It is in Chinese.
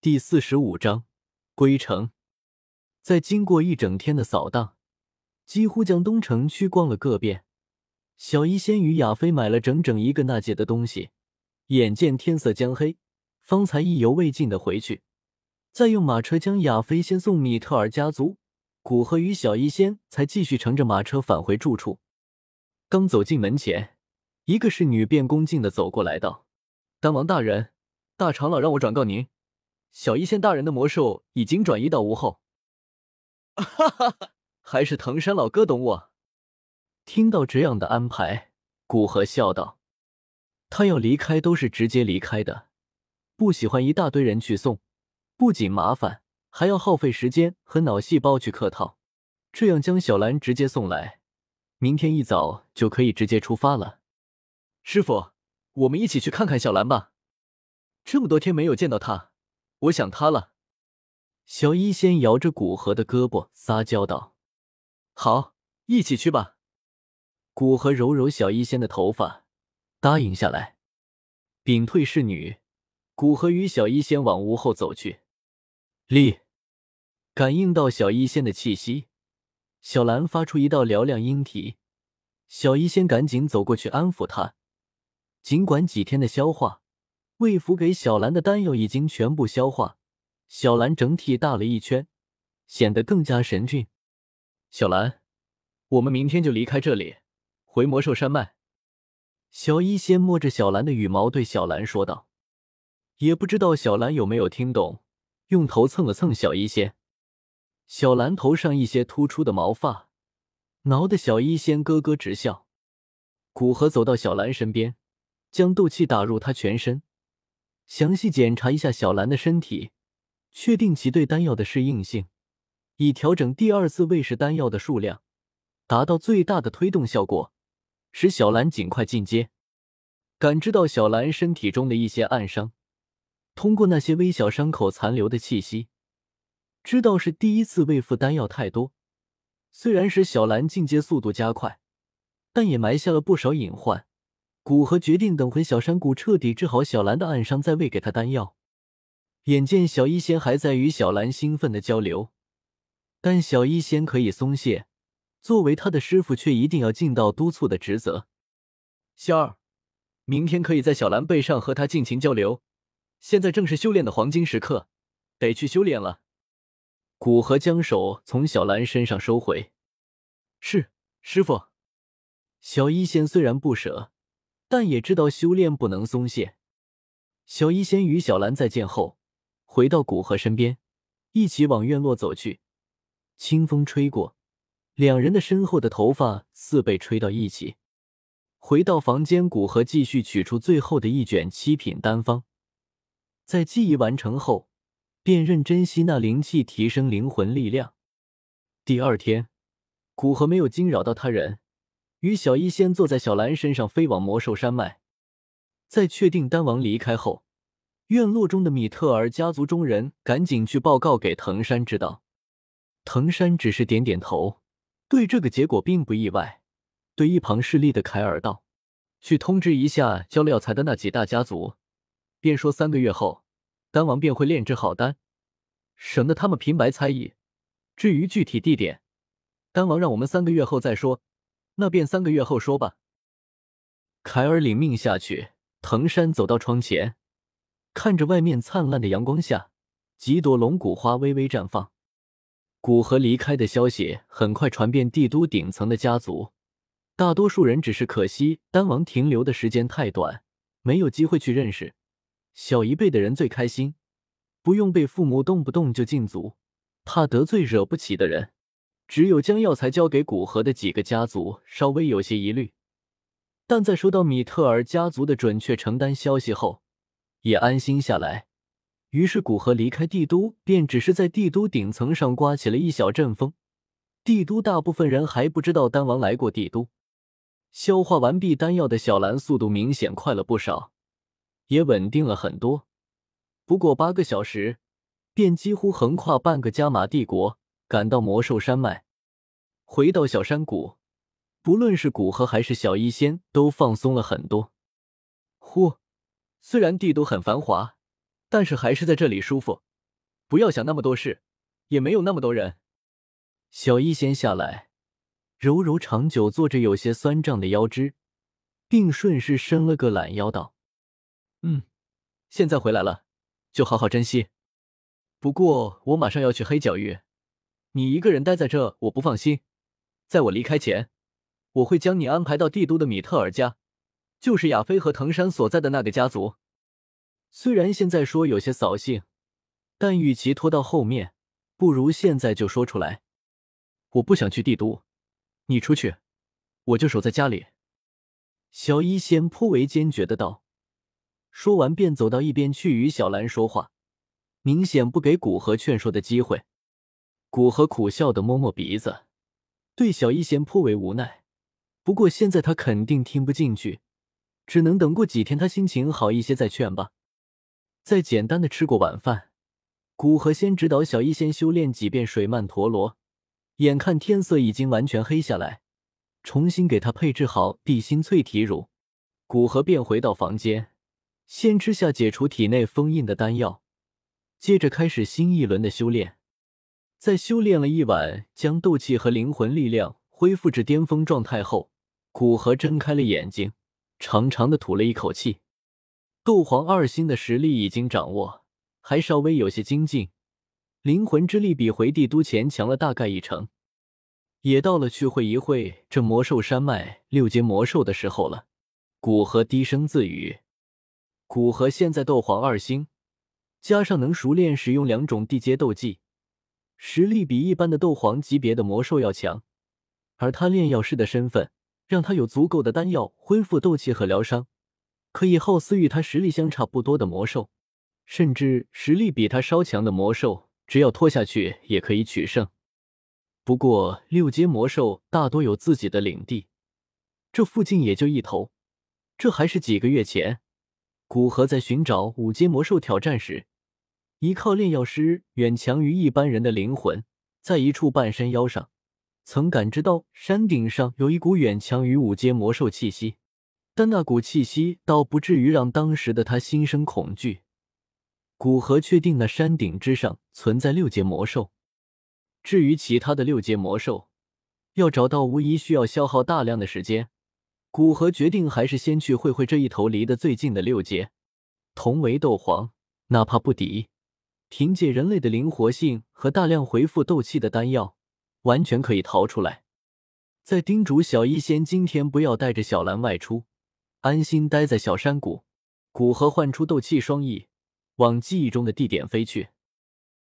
第四十五章归城。在经过一整天的扫荡，几乎将东城区逛了个遍。小医仙与亚飞买了整整一个纳戒的东西，眼见天色将黑，方才意犹未尽的回去，再用马车将亚飞先送米特尔家族。古河与小医仙才继续乘着马车返回住处。刚走进门前，一个侍女便恭敬的走过来道：“丹王大人，大长老让我转告您。”小一仙大人的魔兽已经转移到屋后。哈哈哈，还是藤山老哥懂我。听到这样的安排，古河笑道：“他要离开都是直接离开的，不喜欢一大堆人去送，不仅麻烦，还要耗费时间和脑细胞去客套。这样将小兰直接送来，明天一早就可以直接出发了。师傅，我们一起去看看小兰吧。这么多天没有见到她。”我想他了，小医仙摇着古河的胳膊撒娇道：“好，一起去吧。”古河揉揉小医仙的头发，答应下来。屏退侍女，古河与小医仙往屋后走去。立，感应到小医仙的气息，小兰发出一道嘹亮音啼。小医仙赶紧走过去安抚她。尽管几天的消化。魏福给小兰的丹药已经全部消化，小兰整体大了一圈，显得更加神俊。小兰，我们明天就离开这里，回魔兽山脉。小医仙摸着小兰的羽毛，对小兰说道。也不知道小兰有没有听懂，用头蹭了蹭小医仙。小兰头上一些突出的毛发，挠得小医仙咯咯直笑。古河走到小兰身边，将斗气打入她全身。详细检查一下小兰的身体，确定其对丹药的适应性，以调整第二次喂食丹药的数量，达到最大的推动效果，使小兰尽快进阶。感知到小兰身体中的一些暗伤，通过那些微小伤口残留的气息，知道是第一次喂服丹药太多，虽然使小兰进阶速度加快，但也埋下了不少隐患。古河决定等回小山谷彻底治好小兰的暗伤，再喂给她丹药。眼见小医仙还在与小兰兴奋的交流，但小医仙可以松懈，作为他的师傅却一定要尽到督促的职责。仙儿，明天可以在小兰背上和他尽情交流。现在正是修炼的黄金时刻，得去修炼了。古河将手从小兰身上收回。是，师傅。小医仙虽然不舍。但也知道修炼不能松懈。小医仙与小兰再见后，回到古河身边，一起往院落走去。清风吹过，两人的身后的头发似被吹到一起。回到房间，古河继续取出最后的一卷七品丹方，在记忆完成后，便认真吸纳灵气，提升灵魂力量。第二天，古河没有惊扰到他人。与小医仙坐在小兰身上飞往魔兽山脉，在确定丹王离开后，院落中的米特尔家族中人赶紧去报告给藤山知道。藤山只是点点头，对这个结果并不意外。对一旁势力的凯尔道：“去通知一下交药材的那几大家族，便说三个月后丹王便会炼制好丹，省得他们平白猜疑。至于具体地点，丹王让我们三个月后再说。”那便三个月后说吧。凯尔领命下去。藤山走到窗前，看着外面灿烂的阳光下，几朵龙骨花微微绽放。古河离开的消息很快传遍帝都顶层的家族，大多数人只是可惜丹王停留的时间太短，没有机会去认识。小一辈的人最开心，不用被父母动不动就禁足，怕得罪惹不起的人。只有将药材交给古河的几个家族稍微有些疑虑，但在收到米特尔家族的准确承担消息后，也安心下来。于是古河离开帝都，便只是在帝都顶层上刮起了一小阵风。帝都大部分人还不知道丹王来过帝都。消化完毕丹药的小兰速度明显快了不少，也稳定了很多。不过八个小时，便几乎横跨半个加玛帝国。赶到魔兽山脉，回到小山谷，不论是古河还是小医仙，都放松了很多。呼，虽然帝都很繁华，但是还是在这里舒服。不要想那么多事，也没有那么多人。小医仙下来，揉揉长久坐着有些酸胀的腰肢，并顺势伸了个懒腰，道：“嗯，现在回来了，就好好珍惜。不过我马上要去黑角域，你一个人待在这，我不放心。在我离开前，我会将你安排到帝都的米特尔家，就是亚飞和藤山所在的那个家族。虽然现在说有些扫兴，但与其拖到后面，不如现在就说出来。”我不想去帝都，你出去，我就守在家里。”小医仙颇为坚决的道。说完，便走到一边去与小兰说话，明显不给古河劝说的机会。古河苦笑的摸摸鼻子，对小医仙颇为无奈。不过现在他肯定听不进去，只能等过几天，他心情好一些再劝吧。再简单的吃过晚饭，古河先指导小医仙修炼几遍水漫陀罗。眼看天色已经完全黑下来，重新给他配置好地心淬体乳，古河便回到房间，先吃下解除体内封印的丹药，接着开始新一轮的修炼。在修炼了一晚，将斗气和灵魂力量恢复至巅峰状态后，古河睁开了眼睛，长长的吐了一口气。斗皇二星的实力已经掌握，还稍微有些精进。灵魂之力比回帝都前强了大概一成，也到了去会一会这魔兽山脉六阶魔兽的时候了。古河低声自语：“古河现在斗皇二星，加上能熟练使用两种地阶斗技，实力比一般的斗皇级别的魔兽要强。而他炼药师的身份，让他有足够的丹药恢复斗气和疗伤，可以耗死与他实力相差不多的魔兽，甚至实力比他稍强的魔兽。”只要拖下去也可以取胜，不过六阶魔兽大多有自己的领地，这附近也就一头。这还是几个月前，古河在寻找五阶魔兽挑战时，依靠炼药师远强于一般人的灵魂，在一处半山腰上，曾感知到山顶上有一股远强于五阶魔兽气息，但那股气息倒不至于让当时的他心生恐惧。古河确定，那山顶之上存在六阶魔兽。至于其他的六阶魔兽，要找到无疑需要消耗大量的时间。古河决定还是先去会会这一头离得最近的六阶。同为斗皇，哪怕不敌，凭借人类的灵活性和大量回复斗气的丹药，完全可以逃出来。在叮嘱小医仙今天不要带着小兰外出，安心待在小山谷。古河唤出斗气双翼。往记忆中的地点飞去。